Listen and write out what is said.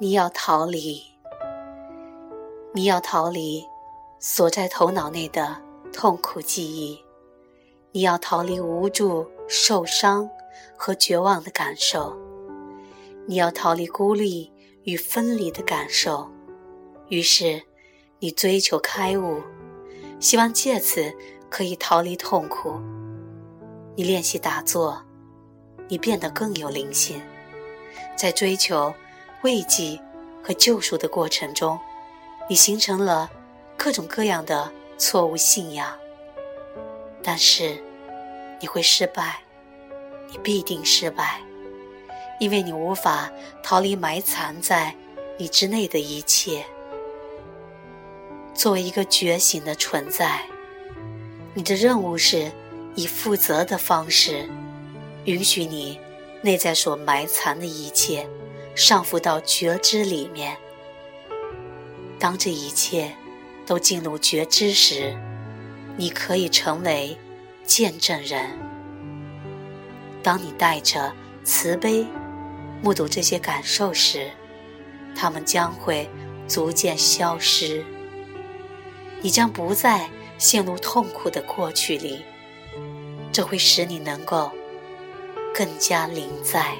你要逃离，你要逃离锁在头脑内的痛苦记忆，你要逃离无助、受伤和绝望的感受，你要逃离孤立与分离的感受。于是，你追求开悟，希望借此可以逃离痛苦。你练习打坐，你变得更有灵性，在追求。慰藉和救赎的过程中，你形成了各种各样的错误信仰。但是，你会失败，你必定失败，因为你无法逃离埋藏在你之内的一切。作为一个觉醒的存在，你的任务是以负责的方式，允许你内在所埋藏的一切。上浮到觉知里面。当这一切都进入觉知时，你可以成为见证人。当你带着慈悲目睹这些感受时，它们将会逐渐消失。你将不再陷入痛苦的过去里，这会使你能够更加临在。